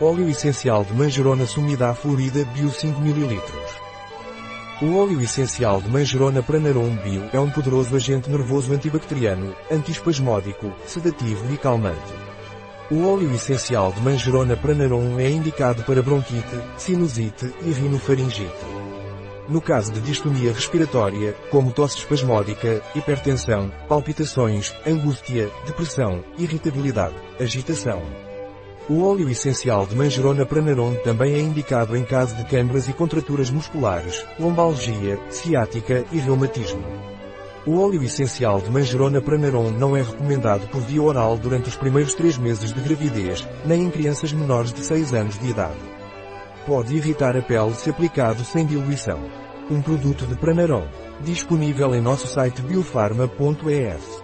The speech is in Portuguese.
Óleo essencial de manjerona sumida florida Bio 5 ml. O óleo essencial de manjerona Pranarum Bio é um poderoso agente nervoso antibacteriano, antiespasmódico, sedativo e calmante. O óleo essencial de manjerona Pranarum é indicado para bronquite, sinusite e rinofaringite. No caso de distonia respiratória, como tosse espasmódica, hipertensão, palpitações, angústia, depressão, irritabilidade, agitação. O óleo essencial de manjerona pranarum também é indicado em caso de câimbras e contraturas musculares, lombalgia, ciática e reumatismo. O óleo essencial de manjerona pranarum não é recomendado por via oral durante os primeiros três meses de gravidez, nem em crianças menores de 6 anos de idade. Pode irritar a pele se aplicado sem diluição. Um produto de Pranarum. Disponível em nosso site biofarma.es.